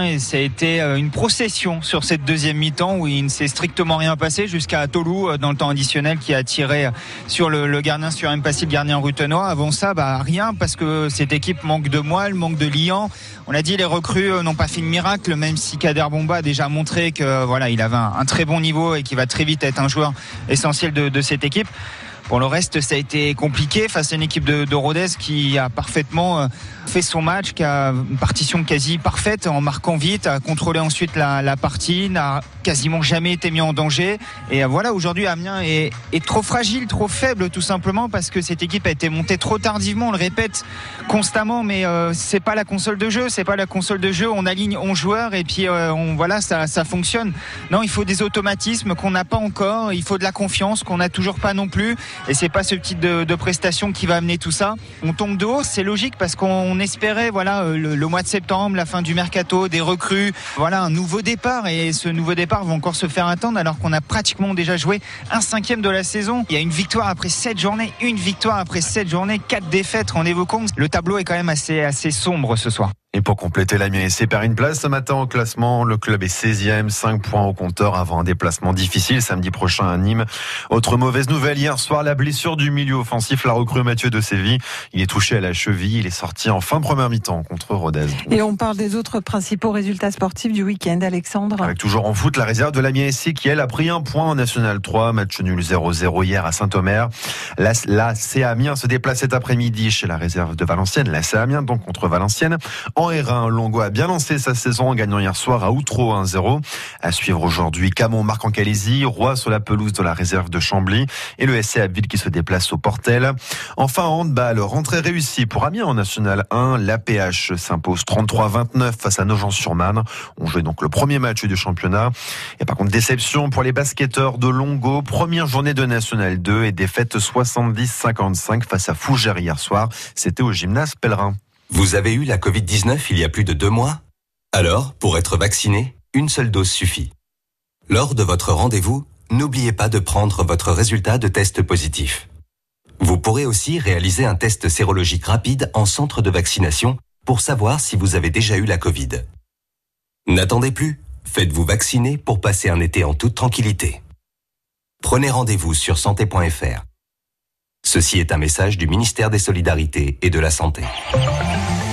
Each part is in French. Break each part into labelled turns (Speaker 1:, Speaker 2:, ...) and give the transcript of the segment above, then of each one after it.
Speaker 1: bien et ça a été euh, une procession sur cette deuxième mi-temps où il ne s'est strictement rien passé jusqu'à Tolou euh, dans le temps additionnel qui a tiré sur le, gardien sur impassible, le gardien rutenois. Avant ça, bah, rien parce que cette équipe manque de moelle, manque de liant. On l'a dit, les recrues n'ont pas fait de miracle, même si Kader Bomba a déjà montré que voilà, il avait un, très bon niveau et qu'il va très vite être un joueur essentiel de cette équipe. Pour le reste, ça a été compliqué face à une équipe de, de Rodez qui a parfaitement fait son match, qui a une partition quasi parfaite en marquant vite, a contrôlé ensuite la, la partie, n'a quasiment jamais été mis en danger. Et voilà, aujourd'hui, Amiens est, est, trop fragile, trop faible, tout simplement, parce que cette équipe a été montée trop tardivement. On le répète constamment, mais euh, c'est pas la console de jeu, c'est pas la console de jeu. On aligne 11 joueurs et puis euh, on, voilà, ça, ça fonctionne. Non, il faut des automatismes qu'on n'a pas encore. Il faut de la confiance qu'on n'a toujours pas non plus. Et c'est pas ce type de, prestation qui va amener tout ça. On tombe de haut, c'est logique parce qu'on espérait voilà euh, le, mois de septembre, la fin du mercato, des recrues, voilà un nouveau départ et ce nouveau départ va encore se faire attendre alors qu'on a pratiquement déjà joué un cinquième de la saison. Il y a une victoire après sept journées, une victoire après sept journées, quatre défaites. Rendez-vous compte, le tableau est quand même assez assez sombre ce soir.
Speaker 2: Et pour compléter, l'Amiens SC perd une place ce matin au classement. Le club est 16e, 5 points au compteur avant un déplacement difficile samedi prochain à Nîmes. Autre mauvaise nouvelle, hier soir, la blessure du milieu offensif, la recrue Mathieu de Séville. Il est touché à la cheville, il est sorti en fin de première mi-temps contre Rodez.
Speaker 3: Et on parle des autres principaux résultats sportifs du week-end, Alexandre.
Speaker 2: Avec toujours en foot, la réserve de l'Amiens SC qui, elle, a pris un point en National 3, match nul 0-0 hier à Saint-Omer. La, la Amiens se déplace cet après-midi chez la réserve de Valenciennes, la Amiens donc contre Valenciennes. En R1, Longo a bien lancé sa saison en gagnant hier soir à Outreau 1-0. À suivre aujourd'hui, Camon marque en Roi sur la pelouse de la réserve de Chambly et le SC Abbeville qui se déplace au Portel. Enfin, en handball, rentrée réussie pour Amiens en National 1. L'APH s'impose 33-29 face à Nogent-sur-Marne. On jouait donc le premier match du championnat. Et par contre, déception pour les basketteurs de Longo. Première journée de National 2 et défaite 70-55 face à Fougères hier soir. C'était au gymnase Pèlerin.
Speaker 4: Vous avez eu la Covid-19 il y a plus de deux mois? Alors, pour être vacciné, une seule dose suffit. Lors de votre rendez-vous, n'oubliez pas de prendre votre résultat de test positif. Vous pourrez aussi réaliser un test sérologique rapide en centre de vaccination pour savoir si vous avez déjà eu la Covid. N'attendez plus, faites-vous vacciner pour passer un été en toute tranquillité. Prenez rendez-vous sur santé.fr. Ceci est un message du ministère des Solidarités et de la Santé.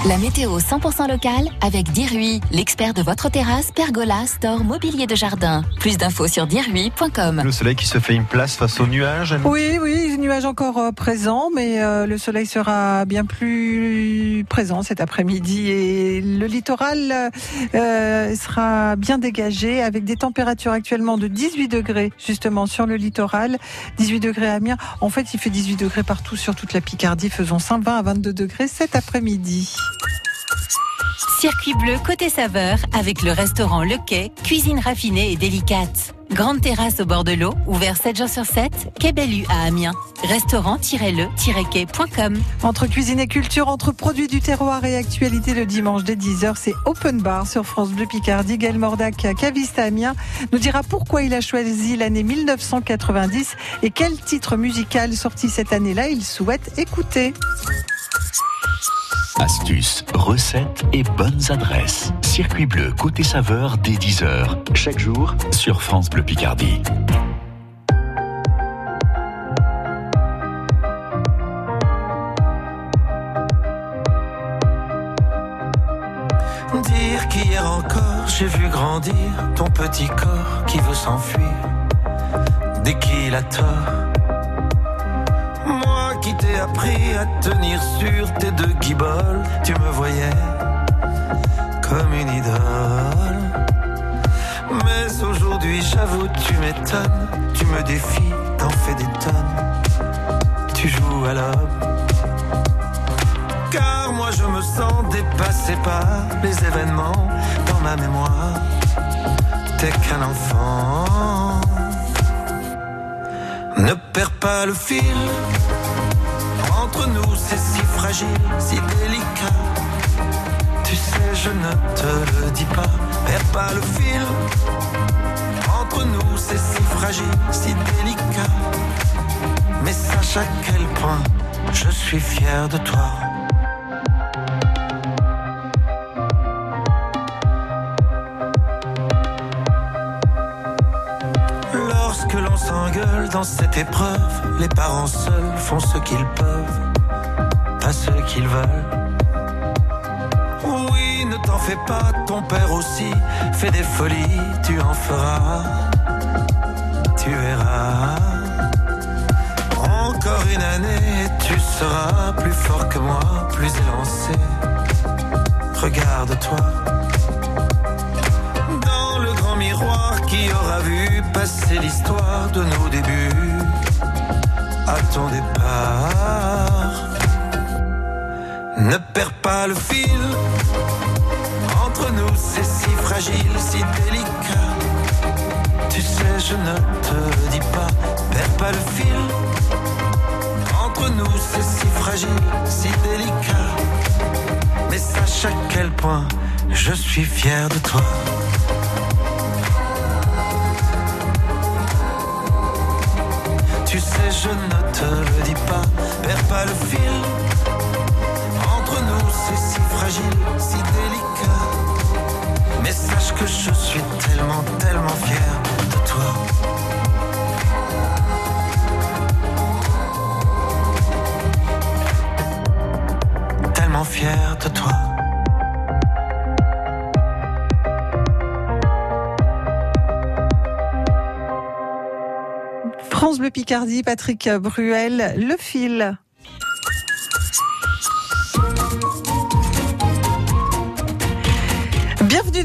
Speaker 5: La météo 100% locale avec Dirui, l'expert de votre terrasse, pergola, store, mobilier de jardin. Plus d'infos sur dirui.com.
Speaker 2: Le soleil qui se fait une place face aux nuages.
Speaker 3: Oui, oui, les nuages encore euh, présents, mais euh, le soleil sera bien plus présent cet après-midi et le littoral euh, sera bien dégagé avec des températures actuellement de 18 degrés justement sur le littoral, 18 degrés à Amiens. En fait, il fait 18 degrés partout sur toute la Picardie. Faisons 5, 20 à 22 degrés cet après-midi.
Speaker 5: Circuit bleu côté saveur avec le restaurant Le Quai, cuisine raffinée et délicate. Grande terrasse au bord de l'eau, ouvert 7 jours sur 7, Quai Bellu à Amiens. Restaurant-le-quai.com
Speaker 3: Entre cuisine et culture, entre produits du terroir et actualité le dimanche dès 10h, c'est Open Bar sur France Bleu Picardie. Gaël Mordac, caviste à Amiens, nous dira pourquoi il a choisi l'année 1990 et quel titre musical sorti cette année-là il souhaite écouter.
Speaker 6: Astuces, recettes et bonnes adresses. Circuit bleu côté saveur dès 10h. Chaque jour sur France Bleu Picardie.
Speaker 7: Dire qu'hier encore j'ai vu grandir ton petit corps qui veut s'enfuir dès qu'il a tort qui t'ai appris à tenir sur tes deux guiboles. Tu me voyais comme une idole. Mais aujourd'hui, j'avoue, tu m'étonnes. Tu me défies, t'en fais des tonnes. Tu joues à l'homme. Car moi, je me sens dépassé par les événements dans ma mémoire. T'es qu'un enfant. Ne perds pas le fil entre nous, c'est si fragile, si délicat. Tu sais, je ne te le dis pas, perds pas le fil. Entre nous, c'est si fragile, si délicat. Mais sache à quel point je suis fier de toi. Dans cette épreuve. Les parents seuls font ce qu'ils peuvent, pas ce qu'ils veulent. Oui, ne t'en fais pas, ton père aussi fait des folies, tu en feras, tu verras. Encore une année tu seras plus fort que moi, plus élancé. Regarde-toi qui aura vu passer l'histoire de nos débuts à ton départ. Ne perds pas le fil. Entre nous, c'est si fragile, si délicat. Tu sais, je ne te dis pas. Perds pas le fil. Entre nous, c'est si fragile, si délicat. Mais sache à quel point je suis fier de toi. Sais, je ne te le dis pas. Perds pas le fil. Entre nous, c'est si fragile, si délicat. Mais sache que je suis tellement, tellement fier de toi. Tellement fier de toi.
Speaker 3: Picardie, Patrick Bruel, le fil.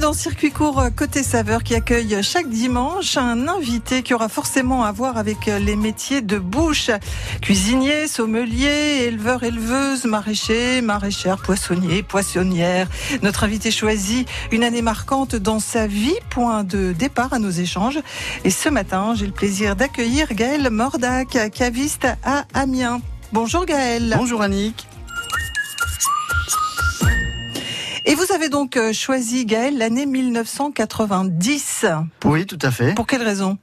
Speaker 3: Dans Circuit court côté saveur qui accueille chaque dimanche un invité qui aura forcément à voir avec les métiers de bouche. Cuisinier, sommelier, éleveur, éleveuse, maraîcher, maraîchère, poissonnier, poissonnière. Notre invité choisit une année marquante dans sa vie, point de départ à nos échanges. Et ce matin, j'ai le plaisir d'accueillir Gaël Mordac, caviste à Amiens. Bonjour Gaël.
Speaker 8: Bonjour Annick.
Speaker 3: Et vous avez donc euh, choisi, Gaël, l'année 1990.
Speaker 8: Oui, tout à fait.
Speaker 3: Pour quelle raison?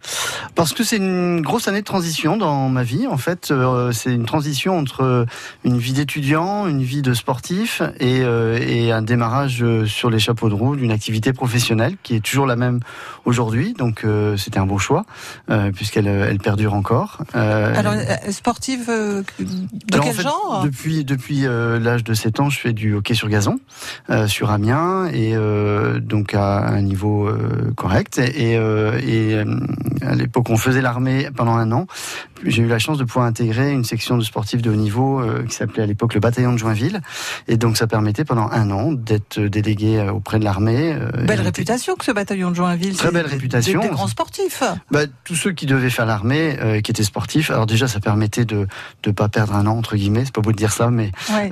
Speaker 8: Parce que c'est une grosse année de transition dans ma vie. En fait, euh, c'est une transition entre une vie d'étudiant, une vie de sportif et, euh, et un démarrage euh, sur les chapeaux de roue d'une activité professionnelle qui est toujours la même aujourd'hui. Donc, euh, c'était un bon choix euh, puisqu'elle elle perdure encore. Euh,
Speaker 3: Alors, euh, sportive euh, de
Speaker 8: Alors, en
Speaker 3: quel
Speaker 8: fait,
Speaker 3: genre?
Speaker 8: Depuis, depuis euh, l'âge de 7 ans, je fais du hockey sur gazon euh, sur Amiens et euh, donc à un niveau euh, correct. Et, euh, à l'époque, on faisait l'armée pendant un an. J'ai eu la chance de pouvoir intégrer une section de sportifs de haut niveau euh, qui s'appelait à l'époque le bataillon de Joinville. Et donc, ça permettait pendant un an d'être délégué euh, auprès de l'armée. euh,
Speaker 3: Belle réputation que ce bataillon de Joinville.
Speaker 8: Très belle réputation.
Speaker 3: Des, des grands sportifs.
Speaker 8: bah, tous ceux qui devaient faire l'armée, euh, qui étaient sportifs. Alors déjà, ça permettait de ne pas perdre un an entre guillemets. C'est pas beau de dire ça, mais
Speaker 3: Ouais.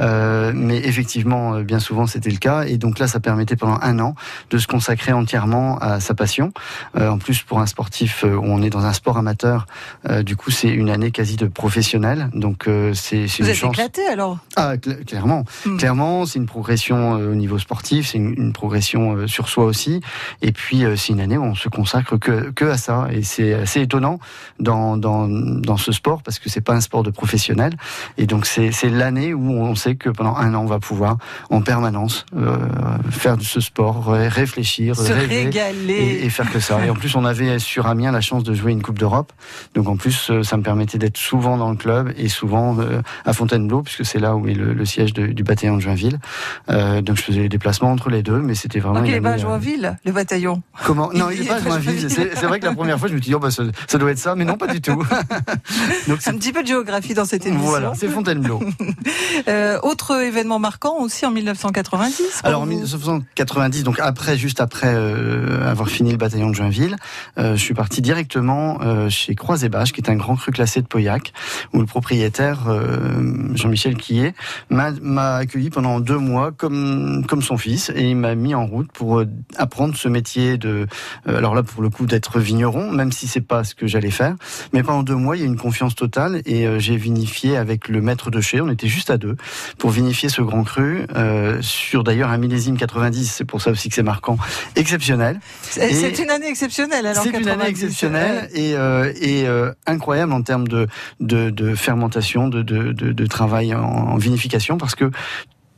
Speaker 8: mais effectivement, bien souvent, c'était le cas. Et donc là, ça permettait pendant un an de se consacrer entièrement à sa passion. En plus, pour un sportif, on est dans un sport amateur. euh, du coup, c'est une année quasi de professionnel. Donc euh, c'est une
Speaker 3: êtes
Speaker 8: chance.
Speaker 3: éclaté alors?
Speaker 8: Ah, cl- clairement.
Speaker 3: Hmm.
Speaker 8: Clairement, c'est une progression euh, au niveau sportif, c'est une, une progression sur soi aussi. Et puis, c'est une année où on se consacre que, que à ça. Et c'est assez étonnant dans, dans, dans ce sport parce que c'est pas un sport de professionnel. Et donc, c'est l'année où on sait que pendant un an, on va pouvoir en permanence euh, faire de ce sport, ré- réfléchir,
Speaker 3: Se
Speaker 8: rêver.
Speaker 3: régaler.
Speaker 8: Et, et faire que ça. Et en plus, on avait sur Amiens la chance de jouer une Coupe d'Europe. Donc en plus, euh, ça me permettait d'être souvent dans le club et souvent euh, à Fontainebleau, puisque c'est là où est le, le siège de- du bataillon de Joinville. Euh, donc je faisais les déplacements entre les deux, mais c'était vraiment.
Speaker 3: Donc il est pas à Joinville, le bataillon.
Speaker 8: Comment? Non,
Speaker 3: Il
Speaker 8: il
Speaker 3: est
Speaker 8: pas à Joinville. C'est vrai que la première fois, je me suis dit, oh, bah, ça, ça doit être ça, mais non, pas du tout. donc
Speaker 3: Un petit peu de géographie dans cette émission.
Speaker 8: voilà, c'est Fontainebleau.
Speaker 3: Euh, autre événement marquant aussi en 1990. pour
Speaker 8: Alors en
Speaker 3: vous
Speaker 8: 1990, donc après, juste après euh, avoir fini le bataillon de Joinville, je suis parti directement euh, chez Croix-et-Bâche, qui est un grand cru classé de Pauillac, où le propriétaire euh, Jean-Michel Quillet m'a m'a accueilli pendant deux mois comme comme son fils et il m'a mis en route pour euh, apprendre ce métier de. alors là, pour le coup, d'être vigneron, même si c'est pas ce que j'allais faire, mais pendant deux mois, il y a eu une confiance totale et j'ai vinifié avec le maître de chez. On était juste à deux pour vinifier ce grand cru euh, sur d'ailleurs un millésime 90. C'est pour ça aussi que c'est marquant, exceptionnel.
Speaker 3: C'est
Speaker 8: et-
Speaker 3: une année exceptionnelle alors.
Speaker 8: C'est une année
Speaker 3: 90,
Speaker 8: et, euh, et euh, incroyable en termes de, de, de fermentation, de, de, de, de travail en, en vinification, parce que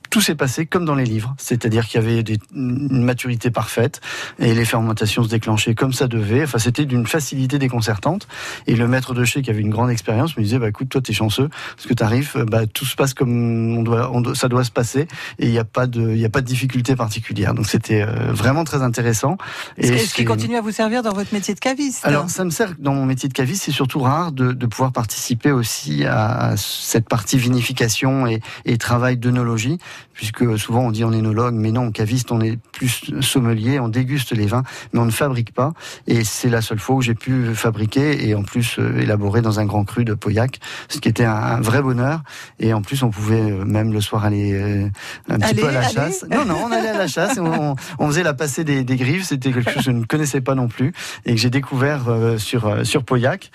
Speaker 8: tout s'est passé comme dans les livres, c'est-à-dire qu'il y avait des, une maturité parfaite et les fermentations se déclenchaient comme ça devait. Enfin, c'était d'une facilité déconcertante. Et le maître de chez qui avait une grande expérience me disait, bah écoute, toi t'es chanceux parce que t'arrives, bah tout se passe comme on doit, on ça doit se passer et il n'y a pas de, il a pas de difficulté particulière. Donc c'était euh, vraiment très intéressant.
Speaker 3: Et ce qui continue à vous servir dans votre métier de caviste.
Speaker 8: Alors ça me sert dans mon métier de caviste, c'est surtout rare de, de, pouvoir participer aussi à cette partie vinification et, et travail d'œnologie puisque souvent on dit on est énologue, mais non, caviste, on est plus sommelier, on déguste les vins, mais on ne fabrique pas. Et c'est la seule fois où j'ai pu fabriquer et en plus euh, élaborer dans un grand cru de Pauillac, ce qui était un, vrai bonheur. Et en plus, on pouvait euh, même le soir aller euh, un petit peu à la chasse. Non, non, on allait à la chasse et on, faisait la passée des, des griffes. C'était quelque chose que je ne connaissais pas non plus et que j'ai découvert sur sur Pauillac.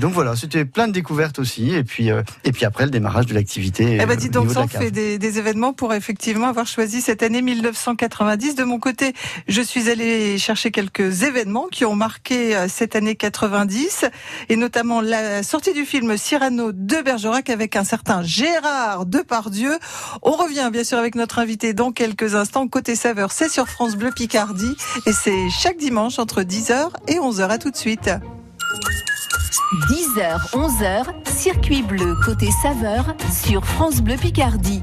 Speaker 8: donc voilà, c'était plein de découvertes aussi. Et puis et puis après le démarrage de l'activité.
Speaker 3: Eh ben, dis donc, ça fait des, des événements pour effectivement avoir choisi cette année 1990. De mon côté, je suis allée chercher quelques événements qui ont marqué euh, cette année 90 et notamment la sortie du film Cyrano de Bergerac avec un certain Gérard Depardieu. On revient bien sûr avec notre invité dans quelques instants. Côté saveur, c'est sur France Bleu Picardie et c'est chaque dimanche entre 10h et 11h. À tout de suite.
Speaker 5: 10h, 11h, circuit bleu côté saveur sur France Bleu Picardie.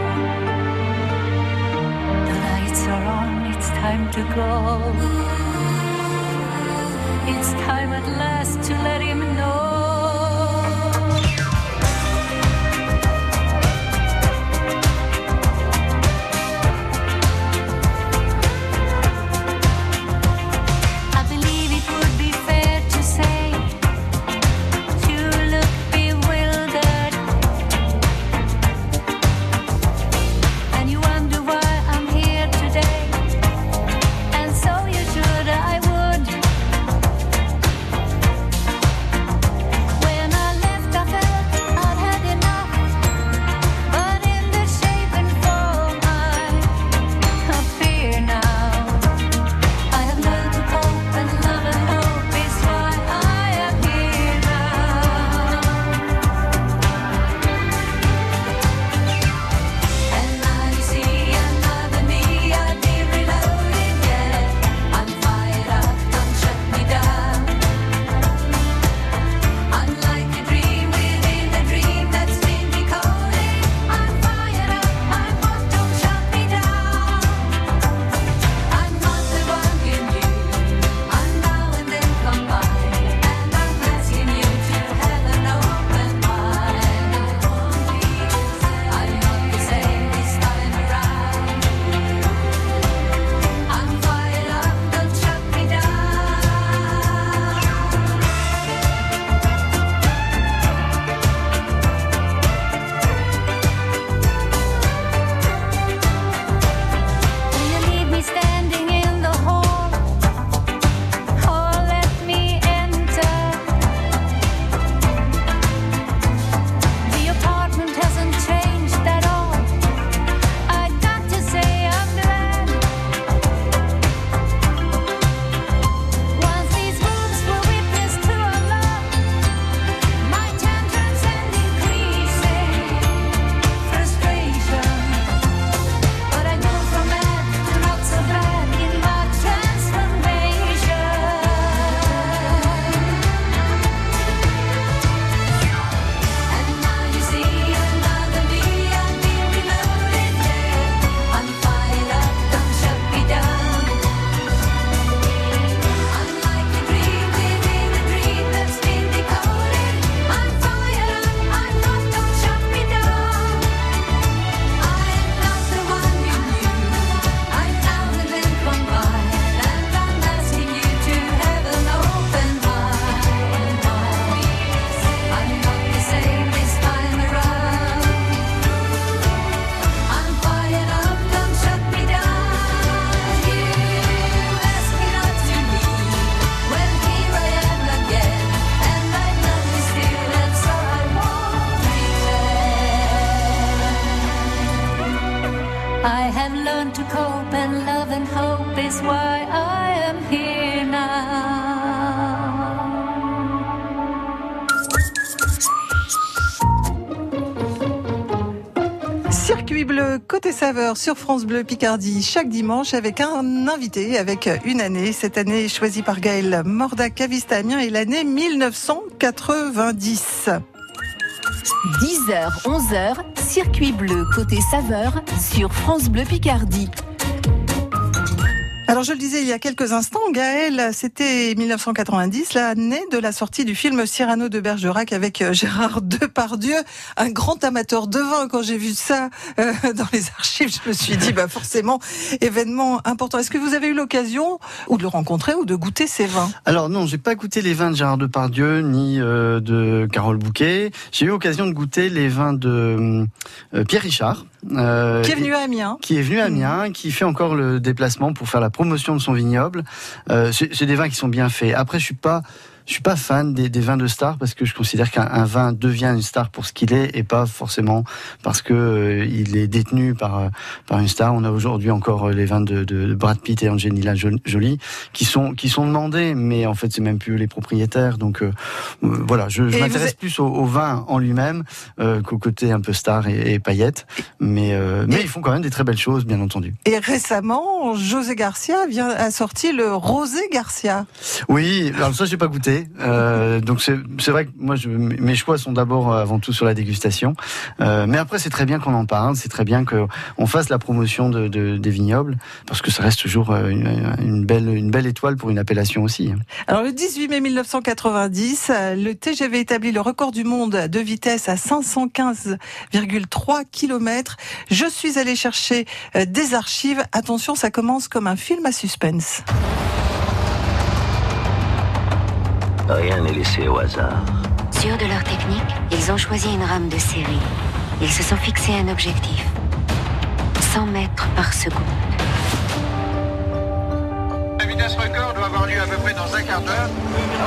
Speaker 9: Lights are on it's time to go. It's time at last to let him know.
Speaker 3: Côté saveur sur France Bleu Picardie chaque dimanche avec un invité, avec une année. Cette année choisie par Gaël Mordac Cavistamien et l'année 1990.
Speaker 5: 10h, 11h, circuit bleu côté saveur sur France Bleu Picardie.
Speaker 3: Alors je le disais il y a quelques instants, Gaël, c'était 1990, l'année de la sortie du film Cyrano de Bergerac avec euh, Gérard Depardieu, un grand amateur de vin. Quand j'ai vu ça euh, dans les archives, je me suis dit bah forcément événement important. Est-ce que vous avez eu l'occasion ou de le rencontrer ou de goûter ces vins?
Speaker 8: Alors non, j'ai pas goûté les vins de Gérard Depardieu ni euh, de Carole Bouquet. J'ai eu l'occasion de goûter les vins de euh, Pierre Richard.
Speaker 3: qui est venu à Amiens.
Speaker 8: qui est venu à Amiens, qui fait encore le déplacement pour faire la promotion de son vignoble. Euh, c'est des vins qui sont bien faits. Après, je suis pas, je suis pas fan des, des vins de star parce que je considère qu'un un vin devient une star pour ce qu'il est et pas forcément parce que euh, il est détenu par euh, par une star. On a aujourd'hui encore euh, les vins de, de, de Brad Pitt et Angelina Jo- Jolie qui sont qui sont demandés, mais en fait c'est même plus les propriétaires. Donc euh, voilà, je, m'intéresse
Speaker 3: êtes-
Speaker 8: plus au, au vin en lui-même euh, qu'au côté un peu star et, et paillettes. Mais mais ils font quand même des très belles choses, bien entendu.
Speaker 3: Et récemment, José Garcia vient, a sorti le Rosé Garcia.
Speaker 8: Oui, alors ça j'ai pas goûté. Euh, donc c'est vrai que moi mes choix sont d'abord euh, avant tout sur la dégustation. Euh, mais après c'est très bien qu'on en parle, c'est très bien que on fasse la promotion de, de- des vignobles parce que ça reste toujours une, belle une belle étoile pour une appellation aussi.
Speaker 3: Alors le 18 mai 1990, euh, le TGV établit le record du monde de vitesse à 515,3 km. Je suis allé chercher des archives. Attention, ça commence comme un film à suspense.
Speaker 10: Rien n'est laissé au hasard.
Speaker 11: Sûrs de leur technique, ils ont choisi une rame de série. Ils se sont fixés un objectif. 100 mètres par seconde.
Speaker 12: La vitesse record doit avoir lieu à peu près dans un quart d'heure.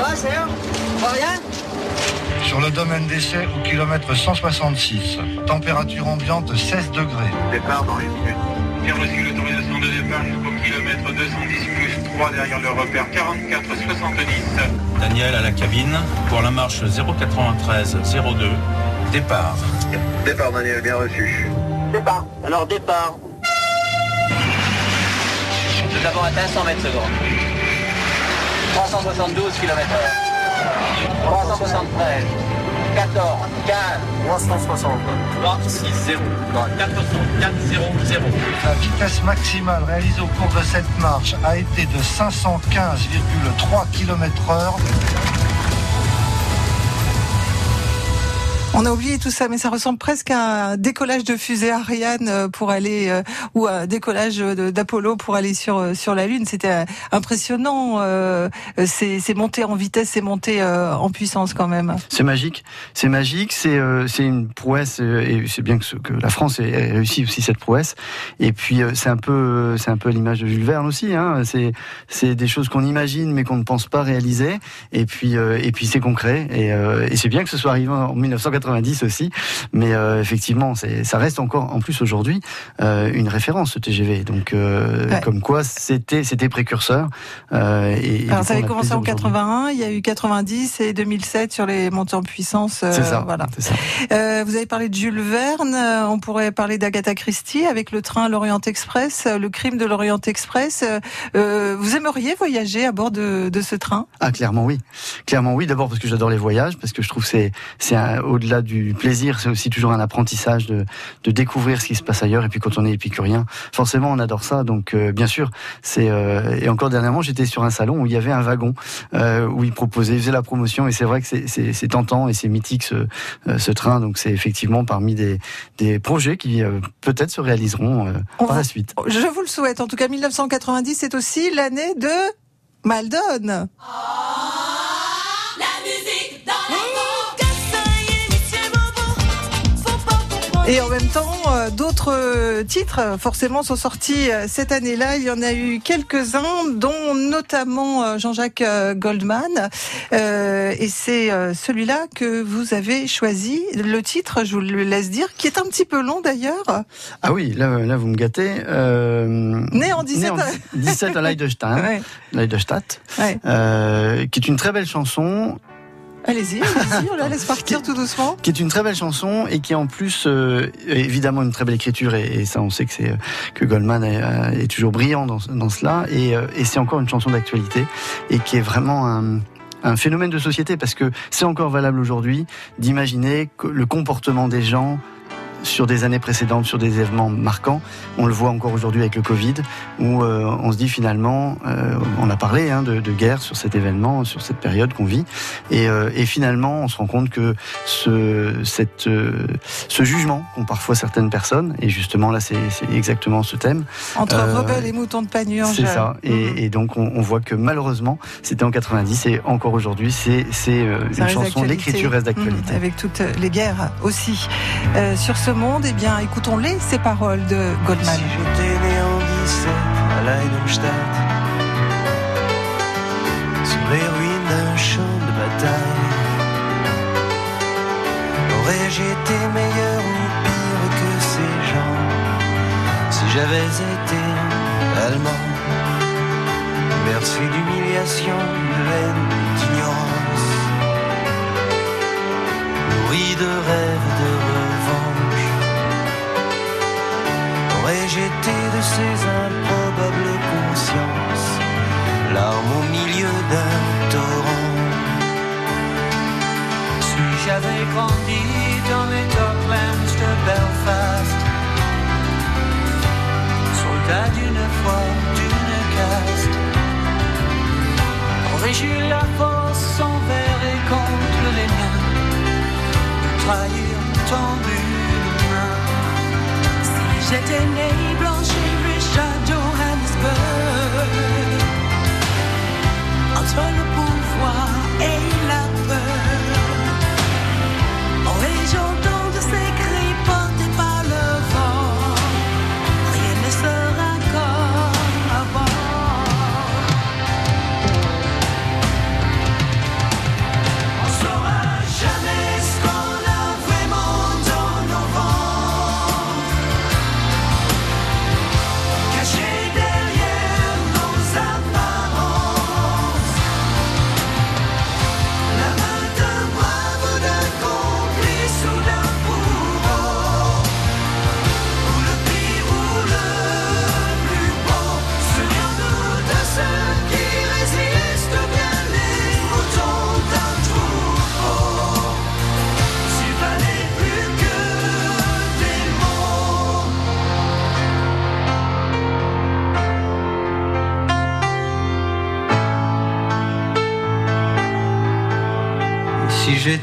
Speaker 13: Va, c'est rien
Speaker 12: Sur le domaine d'essai au kilomètre 166. Température ambiante 16 degrés. Départ dans les minutes. Bien reçu l'autorisation de départ jusqu'au kilomètre 210 plus 3 derrière le repère 44 70.
Speaker 14: Daniel à la cabine pour la marche 093 02. Départ.
Speaker 12: Départ Daniel, bien reçu.
Speaker 13: Départ. Alors départ. Nous avons atteint 100 mètres secondes. 372 km h 373. 14, 15, 360.
Speaker 14: 3, 6, 0. 404, 0, 0.
Speaker 12: La vitesse maximale réalisée au cours de cette marche a été de 515,3 km
Speaker 3: On a oublié tout ça, mais ça ressemble presque à un décollage de fusée Ariane euh, pour aller euh, ou un décollage d'Apollo pour aller sur euh, sur la Lune. C'était euh, impressionnant. euh, C'est monté en vitesse, c'est monté euh, en puissance quand même.
Speaker 8: C'est magique, c'est magique, c'est une prouesse et c'est bien que, que la France ait réussi aussi cette prouesse. Et puis c'est un peu c'est un peu l'image de Jules Verne aussi. Hein. C'est des choses qu'on imagine mais qu'on ne pense pas réaliser. Et puis et puis c'est concret et, et c'est bien que ce soit arrivé en 1990 aussi. Mais euh, effectivement, ça reste encore en plus aujourd'hui euh, une référence ce TGV. Donc euh,
Speaker 3: Ouais.
Speaker 8: comme quoi c'était c'était précurseur. Et,
Speaker 3: Alors ça avait commencé en
Speaker 8: aujourd'hui.
Speaker 3: 81, il y a eu 90 et 2007 sur les montées en puissance.
Speaker 8: C'est ça.
Speaker 3: Voilà.
Speaker 8: c'est ça.
Speaker 3: Vous avez parlé de Jules Verne, on pourrait parler d'Agatha Christie avec le train L'Orient Express, le crime de l'Orient Express. Vous aimeriez voyager à bord de, de ce train?
Speaker 8: Ah clairement oui, clairement oui. D'abord parce que j'adore les voyages, parce que je trouve que c'est c'est un- au-delà du plaisir, c'est aussi toujours un apprentissage de de découvrir ce qui se passe ailleurs. Et puis quand on est épicurien, forcément on adore ça. Donc euh, bien sûr, c'est euh, et encore dernièrement j'étais sur un salon où il y avait un wagon euh, où ils proposaient, ils faisaient la promotion et c'est vrai que c'est c'est c'est tentant et c'est mythique ce euh, ce train. Donc c'est effectivement parmi des des projets qui euh, peut-être se réaliseront euh,
Speaker 3: On
Speaker 8: par
Speaker 3: va-
Speaker 8: la suite.
Speaker 3: Je vous le souhaite. En tout cas, 1990, c'est aussi l'année de Maldon. Et en même temps, euh, d'autres euh, titres euh, forcément sont sortis cette année-là. Il y en a eu quelques-uns, dont notamment Jean-Jacques Goldman. Et c'est celui-là que vous avez choisi. Le titre, je vous le laisse dire, qui est un petit peu long d'ailleurs.
Speaker 8: Ah oui, là là vous me gâtez. Euh,
Speaker 3: Né en 17
Speaker 8: 17 à Leidestein.
Speaker 3: Ouais.
Speaker 8: Leidestadt,
Speaker 3: Ouais.
Speaker 8: euh, qui est une très belle chanson.
Speaker 3: Allez-y, allez-y, on la laisse partir tout doucement.
Speaker 8: qui est une très belle chanson et qui est en plus euh, évidemment une très belle écriture et, et ça on sait que c'est euh, que Goldman est, euh, est toujours brillant dans, dans cela et, euh, et c'est encore une chanson d'actualité et qui est vraiment un un phénomène de société parce que c'est encore valable aujourd'hui d'imaginer le comportement des gens sur des années précédentes, sur des événements marquants. On le voit encore aujourd'hui avec le Covid, où euh, on se dit finalement, euh, on a parlé hein, de, de, guerre sur cet événement, sur cette période qu'on vit, et, euh, et, finalement, on se rend compte que ce, cette, euh, ce jugement qu'ont parfois certaines personnes, et justement là, c'est exactement ce thème.
Speaker 3: Entre rebelles et moutons de panurge.
Speaker 8: C'est ça, et, mmh. et, donc on, on, voit que malheureusement, c'était en 90 et encore aujourd'hui, c'est une chanson, l'écriture reste d'actualité.
Speaker 3: Mmh, avec toutes les guerres aussi. sur ce monde, eh bien, écoutons-les, ces paroles de Goldman.
Speaker 7: Si j'étais né en 17 à Leidenstadt, sur les ruines d'un champ de bataille, aurais-je été meilleur ou pire que ces gens si j'avais été allemand? Bercé d'humiliation, de haine d'ignorance, nourri de rêves de revanche. Aurais-je été de ces improbables consciences, larmes au milieu d'un torrent. Si j'avais grandi dans les docklands de Belfast, soldat d'une foi, d'une caste, aurais-je la force envers et contre les miens de trahir tendu
Speaker 15: J'étais née blanche et riche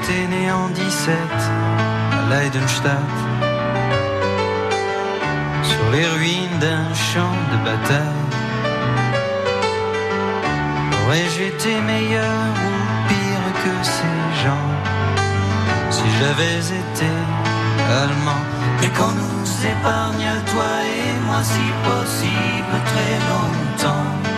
Speaker 7: j'étais né en 17 à Leidenstadt, sur les ruines d'un champ de bataille, aurais-je été meilleur ou pire que ces gens? Si j'avais été allemand. Et qu'on nous épargne, toi et moi, si possible, très longtemps.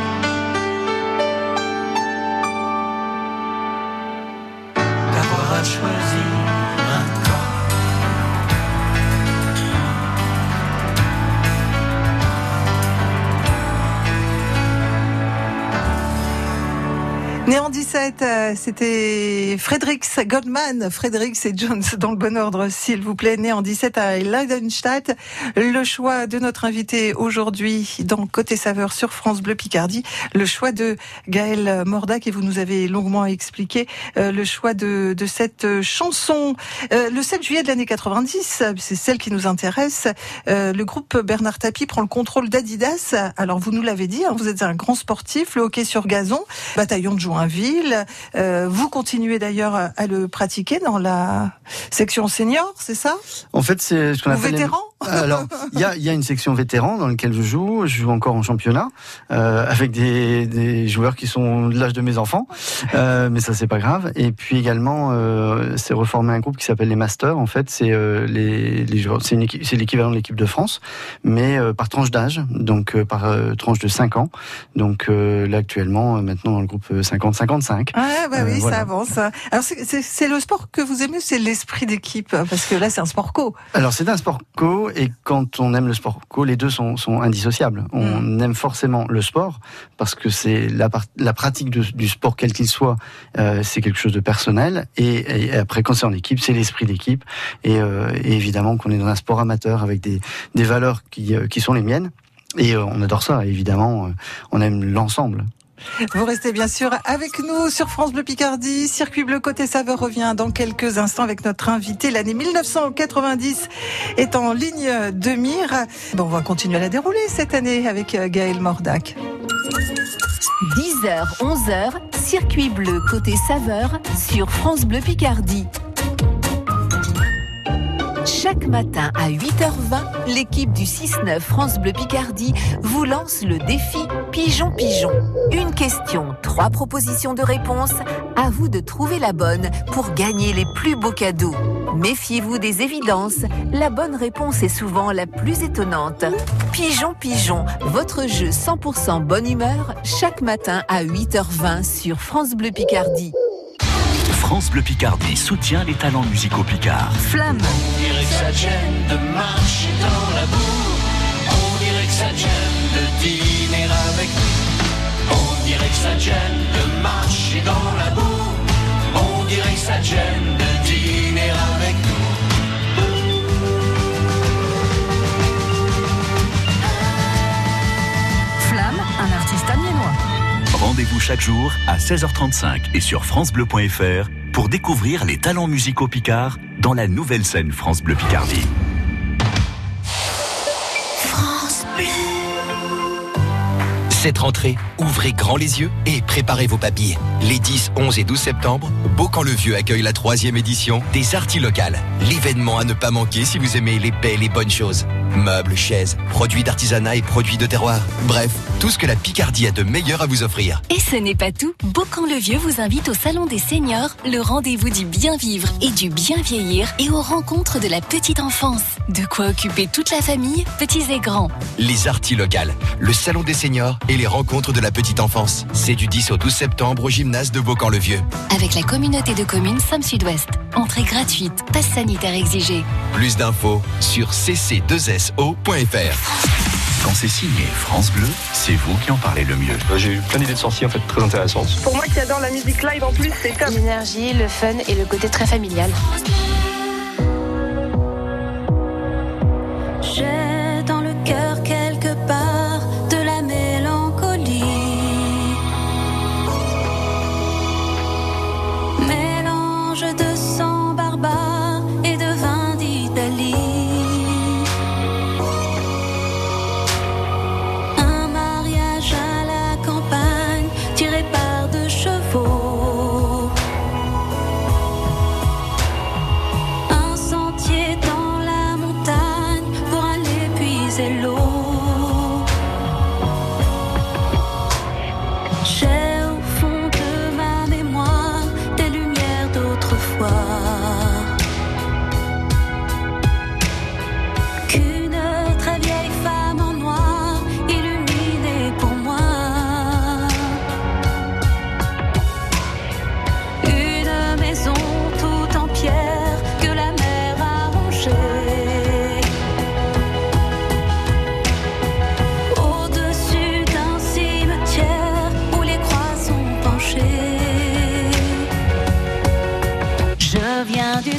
Speaker 3: 17, euh, c'était Fredericks Goldman, Fredericks et Jones dans le bon ordre, s'il vous plaît. Né en 17 à Leidenstadt. Le choix de notre invité aujourd'hui dans Côté Saveur sur France Bleu Picardie, le choix de Gaël Mordac et vous nous avez longuement expliqué euh, le choix de, de cette chanson. Euh, le 7 juillet de l'année 90, c'est celle qui nous intéresse, le groupe Bernard Tapie prend le contrôle d'Adidas. Alors vous nous l'avez dit, hein, vous êtes un grand sportif, le hockey sur gazon, bataillon de Joinville. Euh, vous continuez d'ailleurs à, le pratiquer dans la section senior, c'est ça?
Speaker 8: En fait, c'est ce qu'on appelle.
Speaker 3: vétéran?
Speaker 8: Alors, il y a, il y a une section vétéran dans laquelle je joue. Je joue encore en championnat euh, avec des, des joueurs qui sont de l'âge de mes enfants, euh, mais ça c'est pas grave. Et puis également, euh, c'est reformé un groupe qui s'appelle les Masters. En fait, c'est euh, les, les joueurs, c'est une équipe- c'est l'équivalent de l'équipe de France, mais par tranche d'âge, donc par tranche de 5 ans. Donc là actuellement, maintenant dans le groupe 50-55.
Speaker 3: Ah bah oui,
Speaker 8: voilà.
Speaker 3: ça avance. Alors c'est- le sport que vous aimez, c'est l'esprit d'équipe? Parce que là c'est un sport co.
Speaker 8: Alors c'est un sport co et quand on aime le sport co, les deux sont, sont indissociables. On
Speaker 3: Mm.
Speaker 8: aime forcément le sport parce que c'est la, pratique de- du sport quel qu'il soit, euh, c'est quelque chose de personnel. Et, et après, quand c'est en équipe, c'est l'esprit d'équipe. Et, euh, et évidemment qu'on est dans un sport amateur avec des, des valeurs qui, euh, qui sont les miennes. Et on adore ça. Évidemment, on aime l'ensemble.
Speaker 3: Vous restez bien sûr avec nous sur France Bleu Picardie. Circuit Bleu Côté Saveur revient dans quelques instants avec notre invité. L'année 1990 est en ligne de mire. Bon, on va continuer à la dérouler cette année avec euh, Gaël Mordac.
Speaker 5: 10h, 11h, circuit bleu côté saveur sur France Bleu Picardie. Chaque matin à 8h20, l'équipe du 6-9 France Bleu Picardie vous lance le défi Pigeon Pigeon. Une question, trois propositions de réponse. À vous de trouver la bonne pour gagner les plus beaux cadeaux. Méfiez-vous des évidences. La bonne réponse est souvent la plus étonnante. Pigeon Pigeon, votre jeu 100% bonne humeur, chaque matin à 8h20 sur France Bleu Picardie.
Speaker 6: France Bleu Picardie soutient les talents musicaux picards.
Speaker 5: Flamme.
Speaker 16: On dirait que ça gêne de marcher dans la boue. On dirait que ça gêne de dîner avec nous. On dirait que ça gêne de marcher dans la boue. On dirait que ça gêne de
Speaker 6: Rendez-vous chaque jour à 16h35 et sur francebleu.fr pour découvrir les talents musicaux picards dans la nouvelle scène France Bleu Picardie.
Speaker 16: France Bleu.
Speaker 17: Cette rentrée, ouvrez grand les yeux et préparez vos papiers. Les 10, 11 et 12 septembre, Beaucamp-le-Vieux accueille la troisième édition des Artis Locales. L'événement à ne pas manquer si vous aimez les belles et bonnes choses. Meubles, chaises, produits d'artisanat et produits de terroir. Bref, tout ce que la Picardie a de meilleur à vous offrir.
Speaker 18: Et ce n'est pas tout. Beaucamp-le-Vieux vous invite au Salon des Seniors, le rendez-vous du bien vivre et du bien vieillir et aux rencontres de la petite enfance. De quoi occuper toute la famille, petits et grands.
Speaker 17: Les Artis Locales, le salon des seniors et les rencontres de la petite enfance. C'est du 10 au 12 septembre au gymnase de Beaucamp-le-Vieux.
Speaker 18: Avec la communauté de communes Somme Sud-Ouest. Entrée gratuite, passe sanitaire exigé.
Speaker 17: Plus d'infos sur cc2so.fr.
Speaker 6: Quand c'est signé France Bleu, c'est vous qui en parlez le mieux.
Speaker 19: J'ai eu plein d'idées de sorties en fait très intéressantes.
Speaker 20: Pour moi qui adore la musique live en plus, c'est top.
Speaker 21: L'énergie, le fun et le côté très familial.
Speaker 9: Je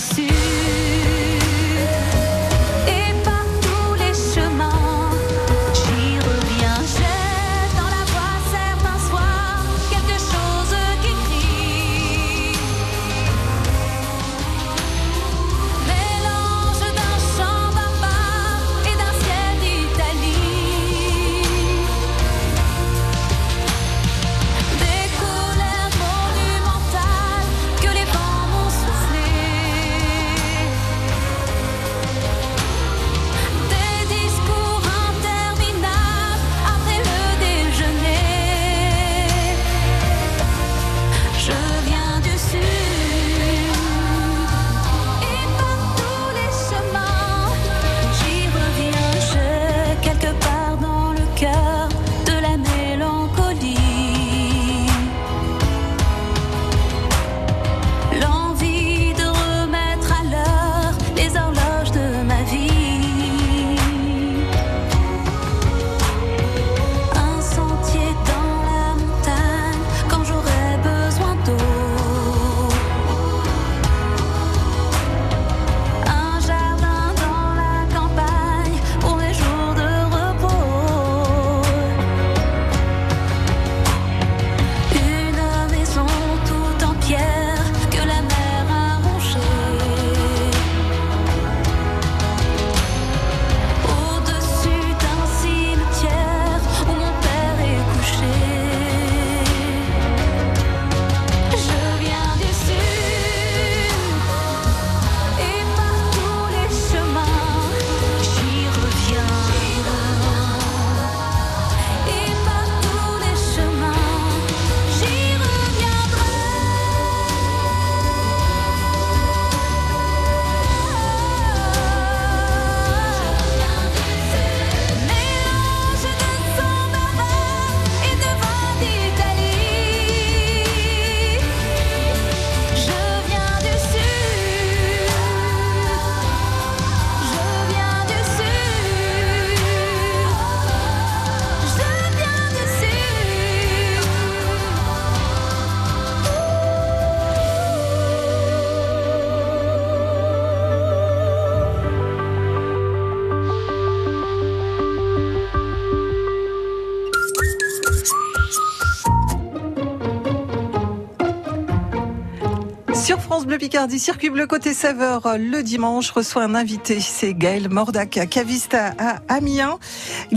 Speaker 3: Picardie, circuit bleu côté saveur, le dimanche reçoit un invité, c'est Gaël Mordac, caviste à Amiens,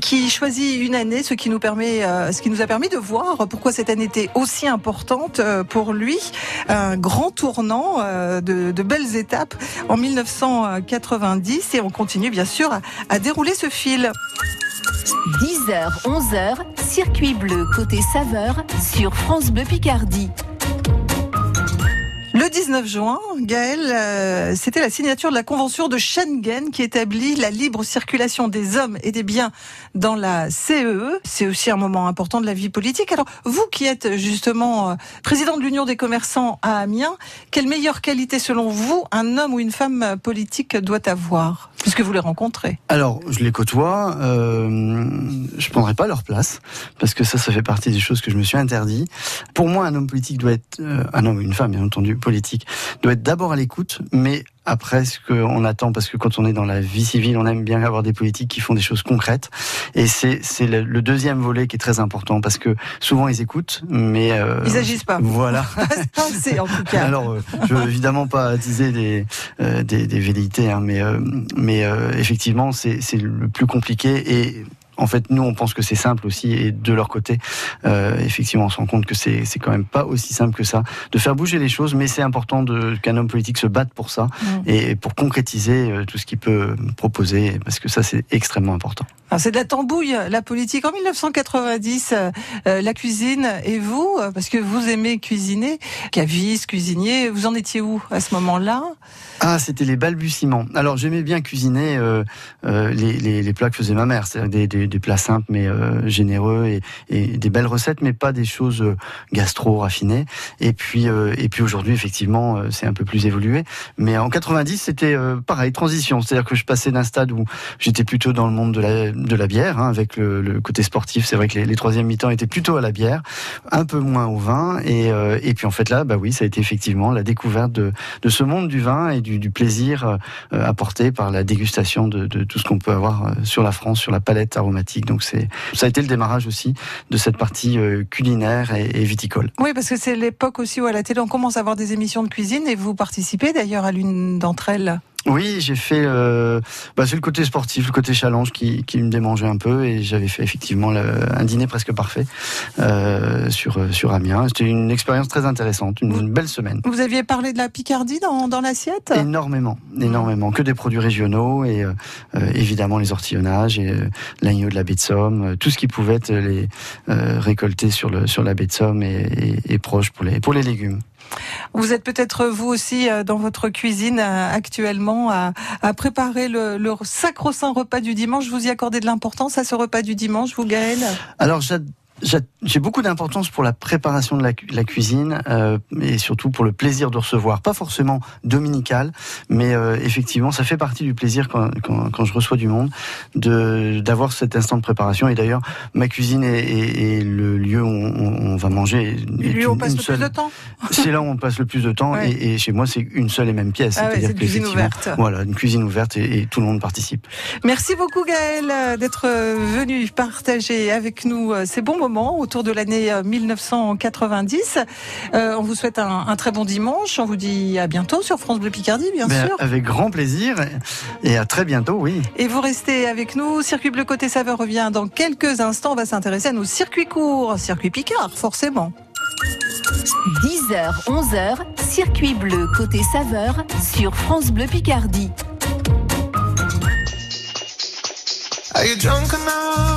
Speaker 3: qui choisit une année, ce qui nous permet, euh, ce qui nous a permis de voir pourquoi cette année était aussi importante euh, pour lui. Un grand tournant euh, de, belles étapes en 1990 et on continue bien sûr à, à dérouler ce fil.
Speaker 5: 10h, 11h, circuit bleu côté saveur sur France Bleu Picardie.
Speaker 3: Le 19 juin, Gaël, euh, c'était la signature de la convention de Schengen qui établit la libre circulation des hommes et des biens dans la CEE. C'est aussi un moment important de la vie politique. Alors, vous qui êtes justement euh, président de l'Union des commerçants à Amiens, quelle meilleure qualité selon vous un homme ou une femme politique doit avoir Puisque vous les rencontrez?
Speaker 8: Alors, je les côtoie, euh, je prendrai pas leur place, parce que ça, ça fait partie des choses que je me suis interdit. Pour moi, un homme politique doit être, euh, un homme une femme, bien entendu, politique, doit être d'abord à l'écoute, mais après ce qu'on attend, parce que quand on est dans la vie civile, on aime bien avoir des politiques qui font des choses concrètes. Et c'est le, deuxième volet qui est très important, parce que souvent ils écoutent, mais... euh,
Speaker 3: Ils agissent pas.
Speaker 8: Voilà.
Speaker 3: Pas assez, en tout cas.
Speaker 8: Alors, euh, je veux évidemment pas attiser des, euh, des, des velléités, hein, mais, euh, mais effectivement, c'est le plus compliqué et en fait, nous, on pense que c'est simple aussi, et de leur côté, euh, effectivement, on se rend compte que c'est c'est quand même pas aussi simple que ça de faire bouger les choses, mais c'est important de qu'un homme politique se batte pour ça et pour concrétiser euh, tout ce qu'il peut proposer, parce que ça, c'est extrêmement important.
Speaker 3: C'est de la tambouille, la politique. En 1990, euh, euh, la cuisine et vous, euh, parce que vous aimez cuisiner, caviste, cuisinier, vous en étiez où à ce moment-là?
Speaker 8: Ah, c'était les balbutiements. Alors, j'aimais bien cuisiner euh, euh, les, les, les plats que faisait ma mère, c'est-à-dire des, des, des plats simples mais euh, généreux et, et des belles recettes, mais pas des choses gastro raffinées. Et puis, et puis aujourd'hui, effectivement, c'est un peu plus évolué. Mais en 90, c'était pareil, transition. C'est-à-dire que je passais d'un stade où j'étais plutôt dans le monde de la, de la bière, hein, avec le, côté sportif. C'est vrai que les, les troisième mi-temps étaient plutôt à la bière, un peu moins au vin. Et, euh, et puis en fait là, bah oui, ça a été effectivement la découverte de, de ce monde du vin et du, plaisir euh, apporté par la dégustation de, tout ce qu'on peut avoir euh, sur la France, sur la palette aromatique. Donc c'est ça a été le démarrage aussi de cette partie culinaire et, et viticole.
Speaker 3: Oui, parce que c'est l'époque aussi où à la télé on commence à avoir des émissions de cuisine et vous participez d'ailleurs à l'une d'entre elles.
Speaker 8: Oui, j'ai fait. Euh, bah, c'est le côté sportif, le côté challenge qui, qui me démangeait un peu, et j'avais fait effectivement le- un dîner presque parfait euh, sur sur Amiens. C'était une expérience très intéressante, une, une belle semaine.
Speaker 3: Vous aviez parlé de la Picardie dans, dans l'assiette?
Speaker 8: Énormément, énormément, que des produits régionaux et euh, euh, évidemment les ortillonnages et euh, l'agneau de la baie de Somme, euh, tout ce qui pouvait être les euh, récolté sur le sur la baie de Somme et, et, et proche pour les pour les légumes.
Speaker 3: Vous êtes peut-être vous aussi euh, dans votre cuisine euh, actuellement à, préparer le, sacro-saint repas du dimanche. Vous y accordez de l'importance à ce repas du dimanche, vous Gaël
Speaker 8: Alors j'ai beaucoup d'importance pour la préparation de la, cu- la cuisine euh, et surtout pour le plaisir de recevoir. Pas forcément dominical, mais euh, effectivement, ça fait partie du plaisir quand, quand, quand je reçois du monde de d'avoir cet instant de préparation. Et d'ailleurs, ma cuisine est, est- est le lieu où on, on va manger. est
Speaker 3: Lui, on
Speaker 8: une-
Speaker 3: passe
Speaker 8: une
Speaker 3: le
Speaker 8: seule-
Speaker 3: plus de temps.
Speaker 8: C'est là où on passe le plus de temps
Speaker 3: Ouais.
Speaker 8: et, et chez moi c'est une seule et même pièce.
Speaker 3: Ah ouais,
Speaker 8: C'est-à-dire
Speaker 3: c'est une cuisine ouverte.
Speaker 8: Voilà, une cuisine ouverte et, et tout le monde participe.
Speaker 3: Merci beaucoup Gaël d'être euh, venu partager avec nous euh, ces bons moments autour de l'année euh, 1990. Euh, on vous souhaite un, un très bon dimanche. On vous dit à bientôt sur France Bleu Picardie, bien
Speaker 8: Ben,
Speaker 3: sûr.
Speaker 8: avec grand plaisir et à très bientôt, oui.
Speaker 3: Et vous restez avec nous. Circuit Bleu Côté Saveur revient dans quelques instants. On va s'intéresser à nos circuits courts, circuit Picard, forcément.
Speaker 5: 10h, 11h, circuit bleu côté saveur sur France Bleu Picardie.
Speaker 7: Are you drunk enough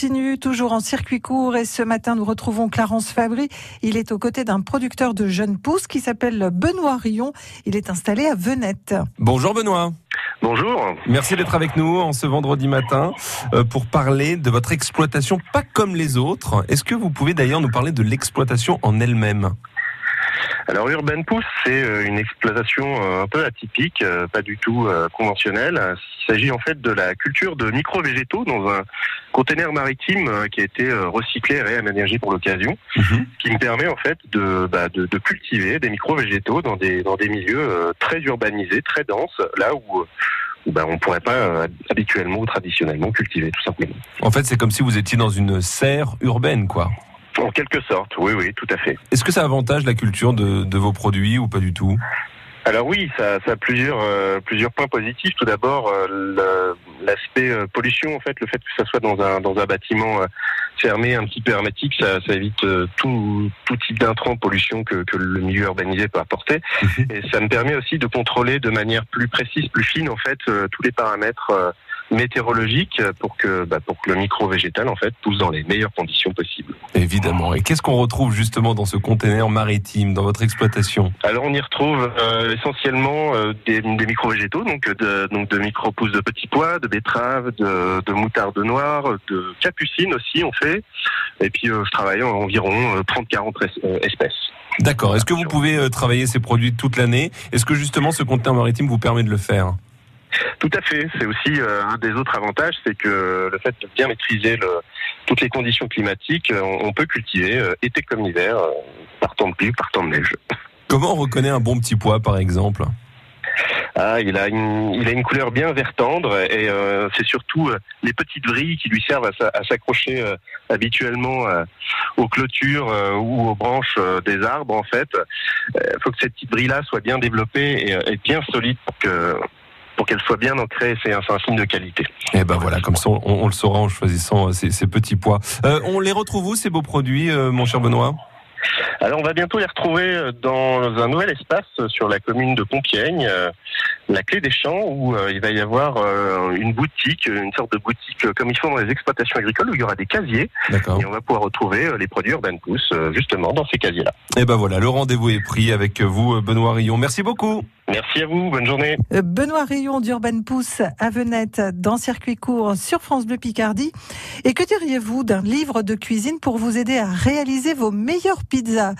Speaker 3: continue, toujours en circuit court et ce matin nous retrouvons Clarence Fabry. Il est aux côtés d'un producteur de jeunes pousses qui s'appelle Benoît Rion. Il est installé à Venette.
Speaker 22: Bonjour Benoît.
Speaker 23: Bonjour.
Speaker 22: Merci d'être avec nous en ce vendredi matin euh, pour parler de votre exploitation pas comme les autres. Est-ce que vous pouvez d'ailleurs nous parler de l'exploitation en elle-même?
Speaker 23: Alors Urban Pousse, c'est euh, une exploitation euh, un peu atypique, euh, pas du tout conventionnelle. Il s'agit en fait de la culture de micro-végétaux dans un conteneur maritime qui a été recyclé et réaménagé pour l'occasion, ce qui me permet en fait de, bah, de, de cultiver des micro-végétaux dans des, dans des milieux très urbanisés, très denses, là où, bah, on ne pourrait pas euh, habituellement ou traditionnellement cultiver tout simplement.
Speaker 22: En fait, c'est comme si vous étiez dans une serre urbaine, quoi.
Speaker 23: En quelque sorte, oui, oui, tout à fait.
Speaker 22: Est-ce que ça avantage la culture de, de vos produits ou pas du tout?
Speaker 23: Alors oui, ça, ça a plusieurs euh, plusieurs points positifs. Tout d'abord, euh, l'aspect euh, pollution, en fait, le fait que ça soit dans un dans un bâtiment fermé, un petit peu hermétique, ça, ça évite tout tout type d'intrants pollution que, que le milieu urbanisé peut apporter. Et ça me permet aussi de contrôler de manière plus précise, plus fine, en fait, tous les paramètres. Euh, météorologiques pour que bah, pour que le micro végétal en fait pousse dans les meilleures conditions possibles.
Speaker 22: Évidemment. Et qu'est-ce qu'on retrouve justement dans ce conteneur maritime, dans votre exploitation?
Speaker 23: Alors on y retrouve euh, essentiellement euh, des, des micro-végétaux, donc de, donc de micro-pousses de petits pois, de betteraves, de, de moutarde noire, de capucine aussi on fait. Et puis euh, je travaille en environ euh, 30-40 es- euh, espèces.
Speaker 22: D'accord. Est-ce que vous pouvez euh, travailler ces produits toute l'année? Est-ce que justement ce conteneur maritime vous permet de le faire?
Speaker 23: Tout à fait. C'est aussi euh, un des autres avantages, c'est que le fait de bien maîtriser le, toutes les conditions climatiques, euh, on, on peut cultiver euh, été comme hiver, par temps de pluie, par temps de neige.
Speaker 22: Comment on reconnaît un bon petit pois, par exemple?
Speaker 23: Ah, il a une, il a une couleur bien vert tendre et euh, c'est surtout euh, les petites vrilles qui lui servent à, s'a- à s'accrocher euh, habituellement aux clôtures ou aux branches des arbres. En fait, il faut que cette petite vrille-là soit bien développée et, et bien solide pour que pour qu'elle soit bien ancrée. C'est un, un signe de qualité.
Speaker 22: Eh ben voilà, comme ça on, on le saura en choisissant euh, ces, ces petits pois. Euh, on les retrouve où ces beaux produits, euh, mon cher Benoît?
Speaker 23: Alors on va bientôt les retrouver dans un nouvel espace sur la commune de Compiègne, euh, la clé des champs où euh, il va y avoir euh, une boutique, une sorte de boutique comme ils font dans les exploitations agricoles où il y aura des casiers et on va pouvoir retrouver les produits Urban Pousse justement dans ces casiers-là.
Speaker 22: Et ben voilà, le rendez-vous est pris avec vous, Benoît Rillon. Merci beaucoup.
Speaker 23: Merci à vous, bonne journée.
Speaker 3: Euh, Benoît Rayon d'Urban Pousse à Venette dans Circuit Court sur France Bleu Picardie. Et que diriez-vous d'un livre de cuisine pour vous aider à réaliser vos meilleures pizzas?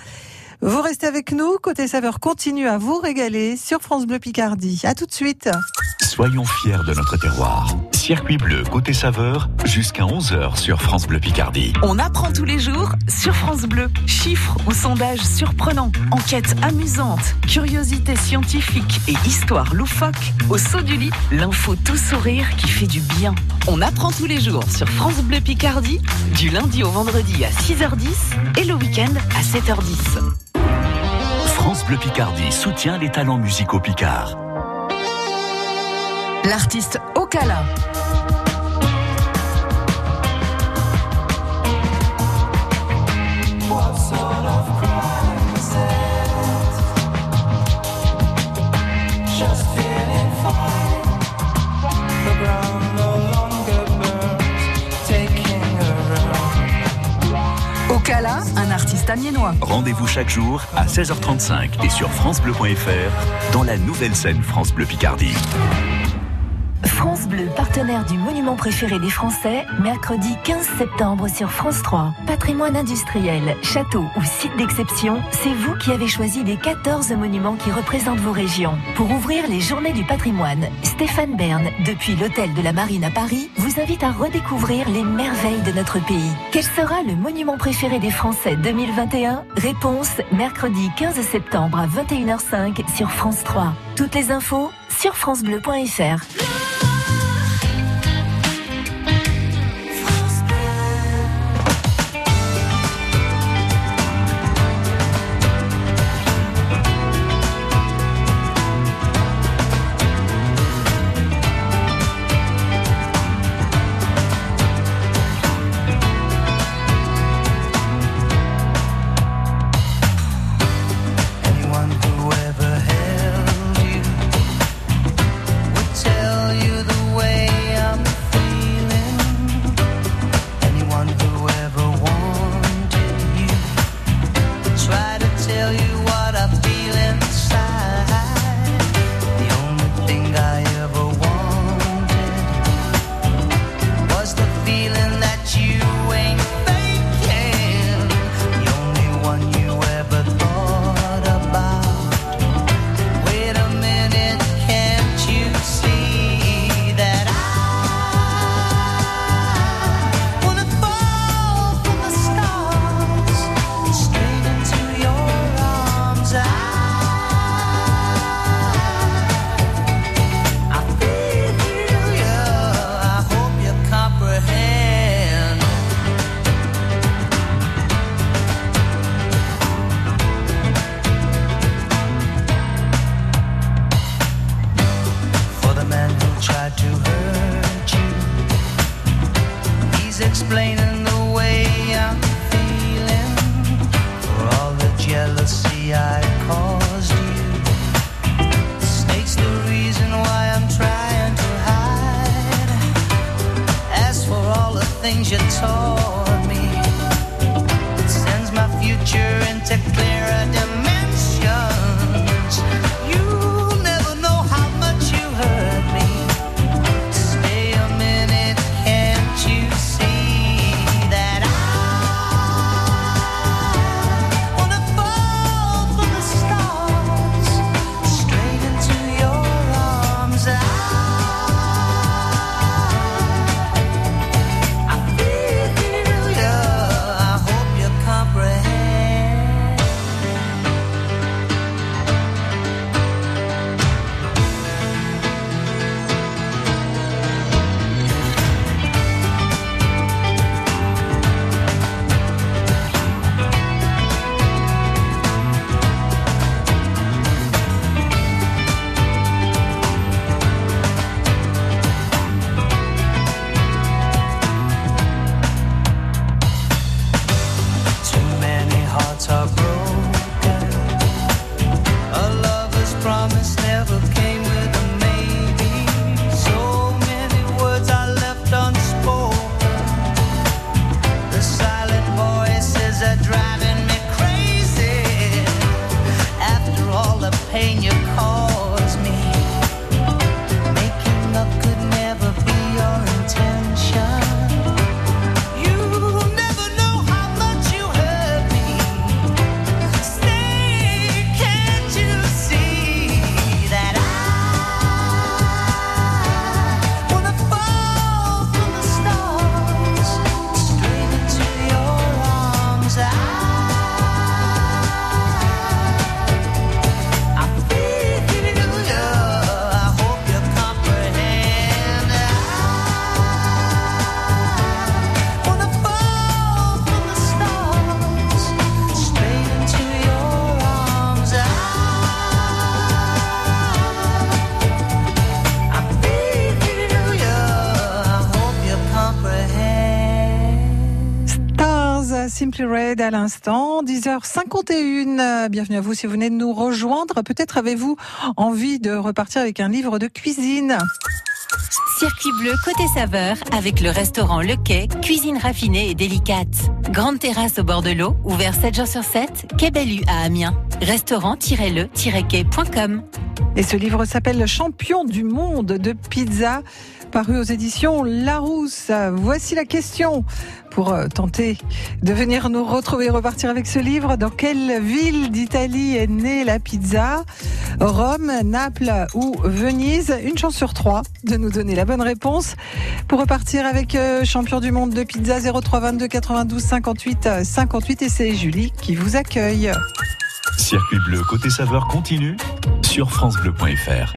Speaker 3: Vous restez avec nous, Côté Saveur continue à vous régaler sur France Bleu Picardie. À tout de suite.
Speaker 6: Soyons fiers de notre terroir. Circuit bleu côté saveur jusqu'à 11h sur France Bleu Picardie.
Speaker 15: On apprend tous les jours sur France Bleu. Chiffres ou sondages surprenants, enquêtes amusantes, curiosités scientifiques et histoires loufoques. Au saut du lit, l'info tout sourire qui fait du bien. On apprend tous les jours sur France Bleu Picardie, du lundi au vendredi à 6h10 et le week-end à 7h10.
Speaker 6: France Bleu Picardie soutient les talents musicaux picards.
Speaker 15: L'artiste Okala. Un artiste amiénois.
Speaker 6: Rendez-vous chaque jour à 16h35 et sur francebleu.fr dans la nouvelle scène France Bleu Picardie.
Speaker 24: France Bleu, partenaire du monument préféré des Français, mercredi 15 septembre sur France 3. Patrimoine industriel, château ou site d'exception, c'est vous qui avez choisi les 14 monuments qui représentent vos régions. Pour ouvrir les journées du patrimoine, Stéphane Bern, depuis l'hôtel de la Marine à Paris, vous invite à redécouvrir les merveilles de notre pays. Quel sera le monument préféré des Français 2021 Réponse mercredi 15 septembre à 21h05 sur France 3. Toutes les infos sur francebleu.fr.
Speaker 3: Red à l'instant, 10h51. Bienvenue à vous si vous venez de nous rejoindre. Peut-être avez-vous envie de repartir avec un livre de cuisine.
Speaker 25: Circuit bleu côté saveur avec le restaurant Le Quai, cuisine raffinée et délicate. Grande terrasse au bord de l'eau, ouvert 7 jours sur 7, Quai Bellu à Amiens. Restaurant-le-quai.com.
Speaker 3: Et ce livre s'appelle Champion du monde de pizza, paru aux éditions Larousse. Voici la question pour euh, tenter de venir nous retrouver et repartir avec ce livre. Dans quelle ville d'Italie est née la pizza? Rome, Naples ou Venise? Une chance sur trois de nous donner la bonne réponse. Pour repartir avec euh, champion du monde de pizza 03 22 92 58 58 et c'est Julie qui vous accueille.
Speaker 6: Circuit bleu côté saveur continue sur francebleu.fr.